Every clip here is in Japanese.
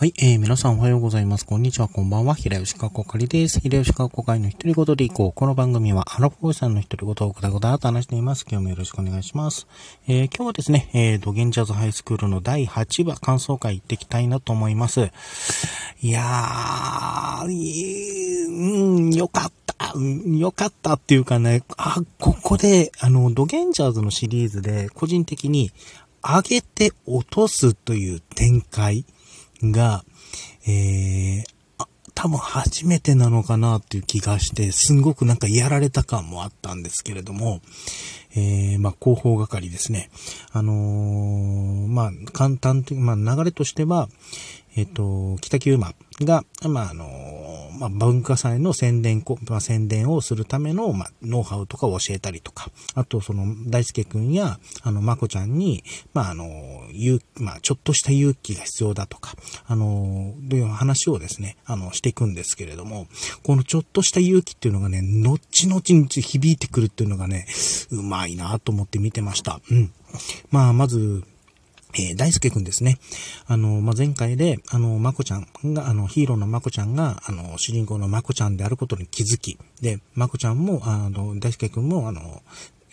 はい、えー、皆さんおはようございます。こんにちは、こんばんは。平吉川こかりです。平吉川こかりの一人言でいこう。この番組は、アラフォーさんの一人言をぐだぐだと話しています。今日もよろしくお願いします。えー、今日はですね、えー、ドゲンジャズハイスクールの第8話感想会行ってきたいなと思います。いやー、うん、よかった。よかったっていうかね、あ、ここで、あの、ドゲンジャーズのシリーズで、個人的に、上げて落とすという展開が、えー、多分初めてなのかなっていう気がして、すんごくなんかやられた感もあったんですけれども、えー、まあ、広報係ですね。あのー、まあ、簡単という、まあ、流れとしては、えっ、と、北九馬が、まあ、あのまあ、文化祭の宣伝、まあ、宣伝をするための、まあ、ノウハウとかを教えたりとか、あと、その、大輔くんや、あの、まこちゃんに、まあ、あの、勇まあ、ちょっとした勇気が必要だとか、あの、という話をですね、あの、していくんですけれども、このちょっとした勇気っていうのがね、後々に響いてくるっていうのがね、うまいなと思って見てました。うん。まあ、まず、えー、大輔くんですね。あの、まあ、前回で、あの、まこちゃんが、あの、ヒーローのまこちゃんが、あの、主人公のまこちゃんであることに気づき、で、まこちゃんも、あの、大輔くんも、あの、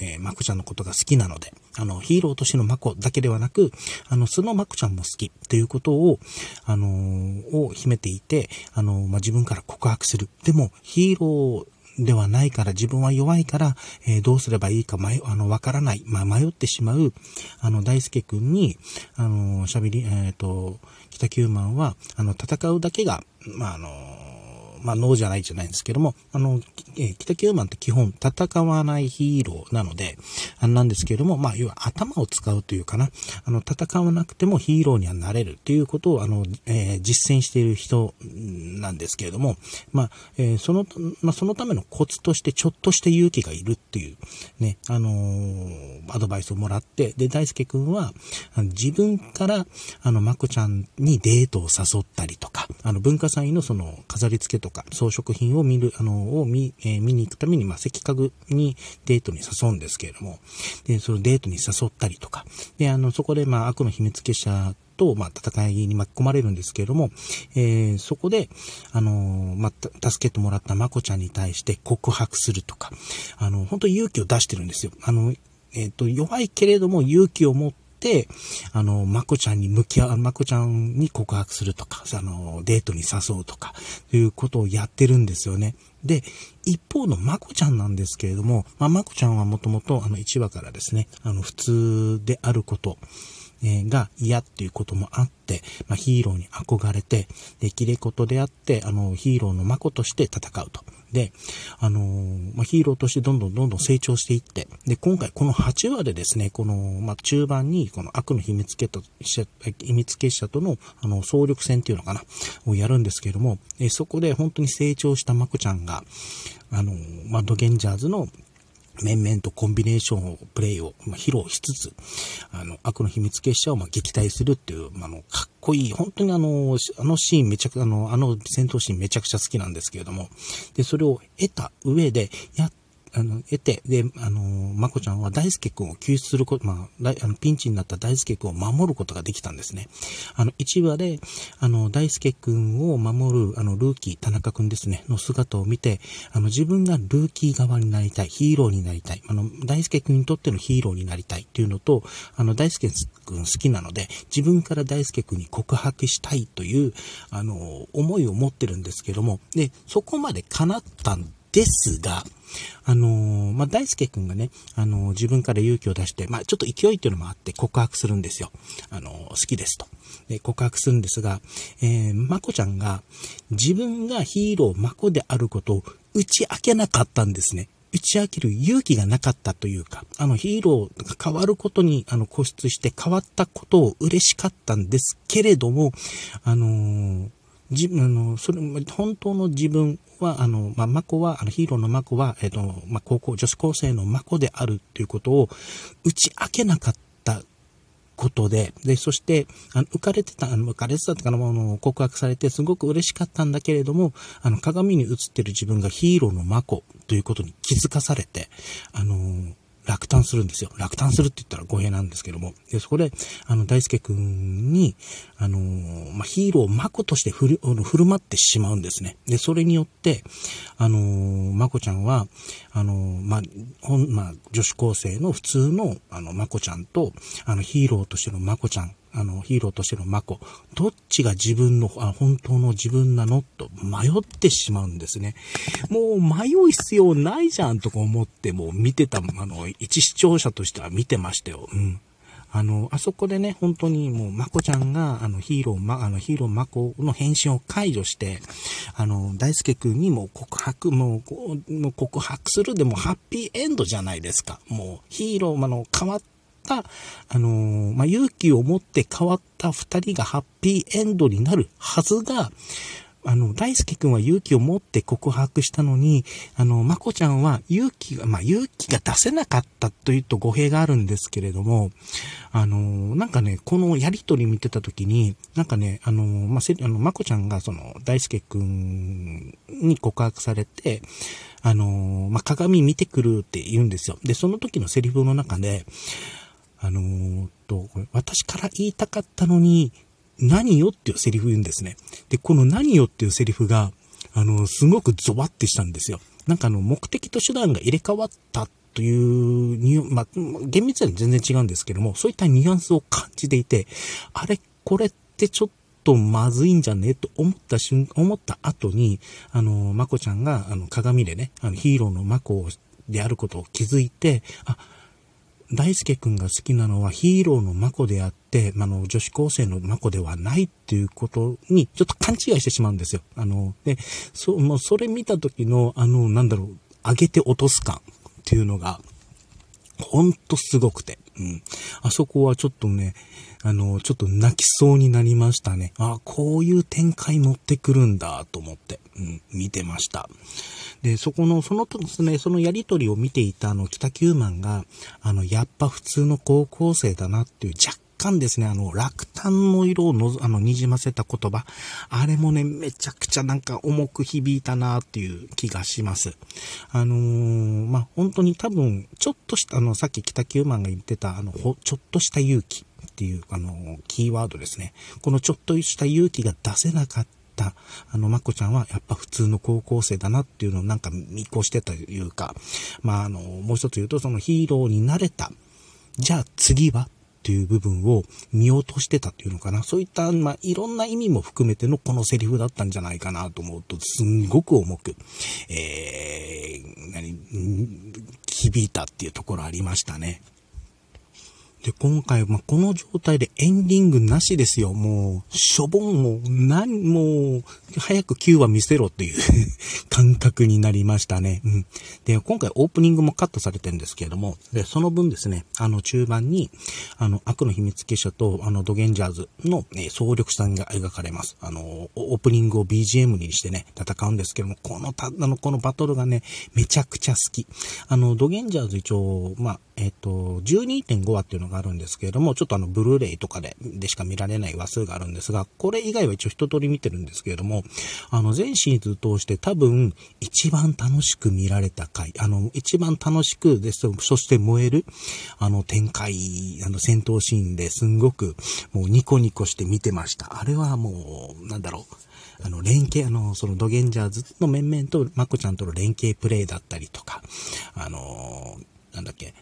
えー、まこちゃんのことが好きなので、あの、ヒーローとしてのまこだけではなく、あの、そのまこちゃんも好きということを、あのー、を秘めていて、あのー、まあ、自分から告白する。でも、ヒーローではないから、自分は弱いから、えー、どうすればいいか迷、あの、わからない、まあ、迷ってしまう、あの、大輔くんに、あの、喋り、えっ、ー、と、北九万は、あの、戦うだけが、まあ、あの、まあ、脳じゃないじゃないんですけども、あの、えー、北九マンって基本戦わないヒーローなので、あなんですけれども、まあ、要は頭を使うというかな、あの、戦わなくてもヒーローにはなれるということを、あの、えー、実践している人なんですけれども、まあ、えー、その、まあ、そのためのコツとしてちょっとした勇気がいるっていう、ね、あのアドバイスをもらって、で、大輔くんは、自分から、あの、まこちゃんにデートを誘ったりとか、あの、文化祭のその、飾り付けとか、装飾品を見る、あの、を見、えー、見に行くために、まあ、石家具にデートに誘うんですけれども、で、そのデートに誘ったりとか、で、あの、そこで、まあ、悪の秘密結社と、まあ、戦いに巻き込まれるんですけれども、えー、そこで、あの、まあ、助けてもらったまこちゃんに対して告白するとか、あの、本当に勇気を出してるんですよ。あの、えっ、ー、と、弱いけれども勇気を持って、あの、まこちゃんに向き合う、まこちゃんに告白するとか、あの、デートに誘うとか、ということをやってるんですよね。で、一方のまこちゃんなんですけれども、まあ、まこちゃんはもともと、あの、1話からですね、あの、普通であること、えが嫌っていうこともあって、まあ、ヒーローに憧れて、できれことであって、あの、ヒーローの孫として戦うと。で、あのー、まあ、ヒーローとしてどんどんどんどん成長していって、で、今回この8話でですね、この、まあ、中盤に、この悪の秘密結社、秘密結社との、あの、総力戦っていうのかな、をやるんですけれども、えそこで本当に成長したマクちゃんが、あのー、まあ、ドゲンジャーズの、面々とコンビネーションを、プレイを、ま披露しつつ、あの、悪の秘密結社を、ま撃退するっていう、あの、かっこいい、本当にあの、あのシーンめちゃくちゃ、あの、あの戦闘シーンめちゃくちゃ好きなんですけれども、で、それを得た上で、やっあの、得て、で、あの、まこちゃんは大輔くんを救出すること、まあ、あのピンチになった大輔くんを守ることができたんですね。あの、1話で、あの、大輔くんを守る、あの、ルーキー、田中くんですね、の姿を見て、あの、自分がルーキー側になりたい、ヒーローになりたい、あの、大輔くんにとってのヒーローになりたいっていうのと、あの、大輔くん好きなので、自分から大輔くんに告白したいという、あの、思いを持ってるんですけども、で、そこまで叶ったんですが、あのー、まあ、大輔くんがね、あのー、自分から勇気を出して、まあ、ちょっと勢いっていうのもあって告白するんですよ。あのー、好きですと。で、告白するんですが、えー、まこちゃんが自分がヒーローまこであることを打ち明けなかったんですね。打ち明ける勇気がなかったというか、あのヒーローが変わることにあの固執して変わったことを嬉しかったんですけれども、あの自分、あの、それ、本当の自分は、あの、まあ、マコは、あの、ヒーローのマコは、えっ、と、まあ、高校、女子高生のマコであるっていうことを打ち明けなかったことで、で、そして、あの、浮かれてた、あの、浮かれてたってか、あの、告白されてすごく嬉しかったんだけれども、あの、鏡に映ってる自分がヒーローのマコということに気づかされて、あの、落胆するんですよ。落胆するって言ったら語弊なんですけども。で、そこで、あの、大輔くんに、あのー、まあ、ヒーローを、マコとして振る、振る舞ってしまうんですね。で、それによって、あのー、マコちゃんは、あのー、まあ、ほん、まあ、女子高生の普通の、あの、マコちゃんと、あの、ヒーローとしてのマコちゃん、あの、ヒーローとしてのマコ、どっちが自分の、あ本当の自分なのと迷ってしまうんですね。もう迷う必要ないじゃんとか思ってもう見てた、あの、一視聴者としては見てましたよ。うん。あの、あそこでね、本当にもう、まこちゃんが、あの、ヒーロー、ま、あの、ヒーローまこの返信を解除して、あの、大輔くんにも告白、もう、もう告白するでもハッピーエンドじゃないですか。もう、ヒーロー、あの、変わっ、あのー、まあ、勇気を持って変わった二人がハッピーエンドになるはずが、あの、大輔くんは勇気を持って告白したのに、あの、まこちゃんは勇気が、まあ、勇気が出せなかったというと語弊があるんですけれども、あの、なんかね、このやりとり見てたときに、なんかね、あの、まあ、せ、あの、まこちゃんがその、大輔くんに告白されて、あの、まあ、鏡見てくるって言うんですよ。で、その時のセリフの中で、あのー、と、私から言いたかったのに、何よっていうセリフ言うんですね。で、この何よっていうセリフが、あの、すごくゾバってしたんですよ。なんかあの、目的と手段が入れ替わったというニュ、まあ、厳密には全然違うんですけども、そういったニュアンスを感じていて、あれ、これってちょっとまずいんじゃね？と思った瞬、思った後に、あの、まこちゃんが、あの、鏡でね、あの、ヒーローのまこであることを気づいて、あ、大輔くんが好きなのはヒーローのマコであって、あの、女子高生のマコではないっていうことに、ちょっと勘違いしてしまうんですよ。あの、で、そう、もうそれ見た時の、あの、なんだろう、上げて落とす感っていうのが、ほんとすごくて。うん。あそこはちょっとね、あの、ちょっと泣きそうになりましたね。あ、こういう展開持ってくるんだと思って、うん、見てました。で、そこの、そのとですね、そのやりとりを見ていたあの、北九万が、あの、やっぱ普通の高校生だなっていう若干ですね、あの、落胆の色をのあの、滲ませた言葉。あれもね、めちゃくちゃなんか重く響いたなっていう気がします。あのー、まあ、本当に多分、ちょっとした、あの、さっき北九マンが言ってた、あの、ほちょっとした勇気っていう、あの、キーワードですね。このちょっとした勇気が出せなかった、あの、まこちゃんはやっぱ普通の高校生だなっていうのをなんか見越してたというか、まあ、あの、もう一つ言うと、そのヒーローになれた。じゃあ次は？っていう部分を見落としてたっていうのかな。そういった、まあ、いろんな意味も含めてのこのセリフだったんじゃないかなと思うと、すんごく重く、えー、何、響いたっていうところありましたね。で、今回、まあ、この状態でエンディングなしですよ。もう、しょぼんも、なん、もう、早く9話見せろっていう 感覚になりましたね。うん。で、今回オープニングもカットされてるんですけれども、で、その分ですね、あの、中盤に、あの、悪の秘密結社と、あの、ドゲンジャーズの、ね、総力さんが描かれます。あの、オープニングを BGM にしてね、戦うんですけども、このた、あの、このバトルがね、めちゃくちゃ好き。あの、ドゲンジャーズ一応、まあ、えっ、と、12.5話っていうのがあるんですけれども、ちょっとあの、ブルーレイとかで、でしか見られない話数があるんですが、これ以外は一応一通り見てるんですけれども、あの、全シーズン通して多分、一番楽しく見られた回、あの、一番楽しく、です、そして燃える、あの、展開、あの、戦闘シーンですんごく、もうニコニコして見てました。あれはもう、なんだろう、あの、連携、あの、そのドゲンジャーズの面々とマコちゃんとの連携プレイだったりとか、あの、なんだっけ、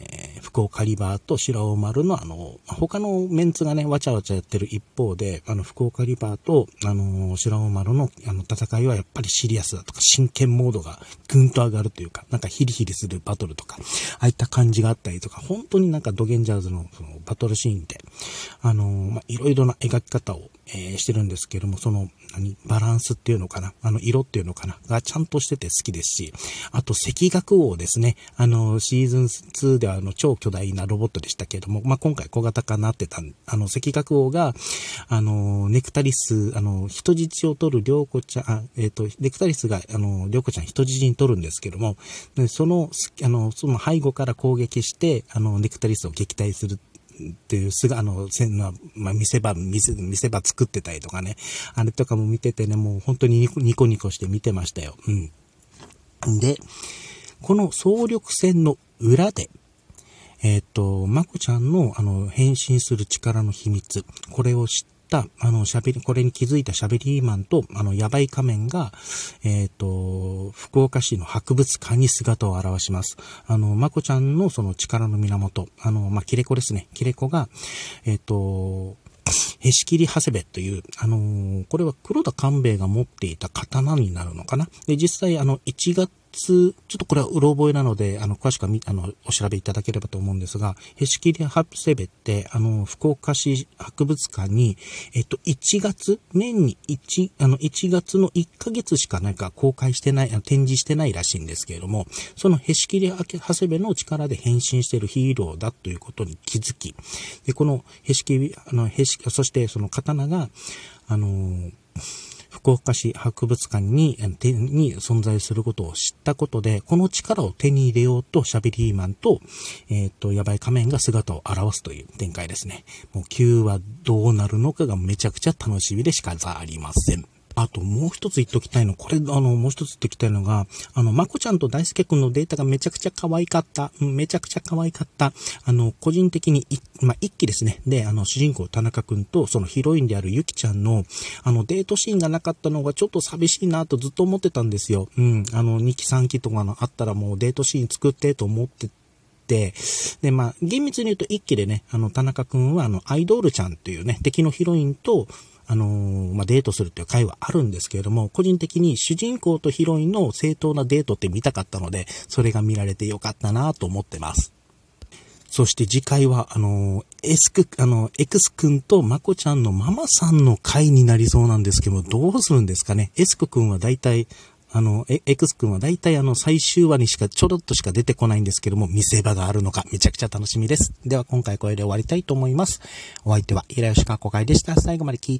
えー、福岡リバーと白尾丸のあの、他のメンツがね、わちゃわちゃやってる一方で、あの、福岡リバーと、あの、白尾丸のあの戦いはやっぱりシリアスだとか、真剣モードがぐんと上がるというか、なんかヒリヒリするバトルとか、ああいった感じがあったりとか、本当になんかドゲンジャーズのそのバトルシーンで、あの、まあ、いろいろな描き方を、えー、してるんですけども、その、何、バランスっていうのかな、あの、色っていうのかな、がちゃんとしてて好きですし、あと、赤学王ですね、あの、シーズン2ではあの、超巨大なロボットでしたけれども、まあ、今回小型化になってた、あの、赤学王が、あの、ネクタリス、あの、人質を取るりょうこちゃん、えっ、ー、と、ネクタリスが、あの、りょうこちゃん人質に取るんですけども、でその、あの、その背後から攻撃して、あの、ネクタリスを撃退するっていう、すぐ、あの、せまあ、見せ場、見せ、見せ場作ってたりとかね、あれとかも見ててね、もう本当にニコニコして見てましたよ。うん。で、この総力戦の裏で、えっ、と、まこちゃんの、あの、変身する力の秘密、これを知った、あの、喋り、これに気づいた喋りマンと、あの、ヤバい仮面が、えっ、と、福岡市の博物館に姿を現します。あの、まこちゃんのその力の源、あの、まあ、キレコですね。キレコが、えっ、と、へし切り長谷部という、あのーこれは黒田官兵衛が持っていた刀になるのかな。で、実際、あの、1月、ちょっとこれはうろ覚えなので、あの、詳しくはみ、あの、お調べいただければと思うんですが、へし切り長谷部って、あの、福岡市博物館に、えっと、1月、年に1、あの、1月の1ヶ月しかなんか公開してない、あの展示してないらしいんですけれども、そのへし切り長谷部の力で変身しているヒーローだということに気づき、で、このへし切り、あの、へし、そしてその刀が、あの福岡市博物館に、に存在することを知ったことで、この力を手に入れようと、シャベリーマンと、えっ、と、ヤバい仮面が姿を現すという展開ですね。もう9はどうなるのかがめちゃくちゃ楽しみでしかありません。あともう一つ言っときたいの、これ、あの、もう一つ言っときたいのが、あの、まこちゃんと大輔くんのデータがめちゃくちゃ可愛かった。うんめちゃくちゃ可愛かった。あの、個人的に、まあ、一期ですね。で、あの、主人公田中くんと、そのヒロインであるゆきちゃんの、あの、デートシーンがなかったのがちょっと寂しいなとずっと思ってたんですよ。うん。あの、2期3期とかのあったらもうデートシーン作ってと思ってて、で、まあ、厳密に言うと一期でね、あの、田中くんは、あの、アイドールちゃんというね、敵のヒロインと、あのーまあ、デートするっていう回はあるんですけれども、個人的に主人公とヒロインの正当なデートって見たかったので、それが見られてよかったなと思ってます。そして次回は、あの、エスク、あの、エクスくんとマコちゃんのママさんの回になりそうなんですけど、どうするんですかね。エスクくんは大体、あの、エクスくんは大体あの、最終話にしか、ちょろっとしか出てこないんですけども、見せ場があるのか、めちゃくちゃ楽しみです。では、今回これで終わりたいと思います。お相手は、平吉かこ会でした。最後まで聞いて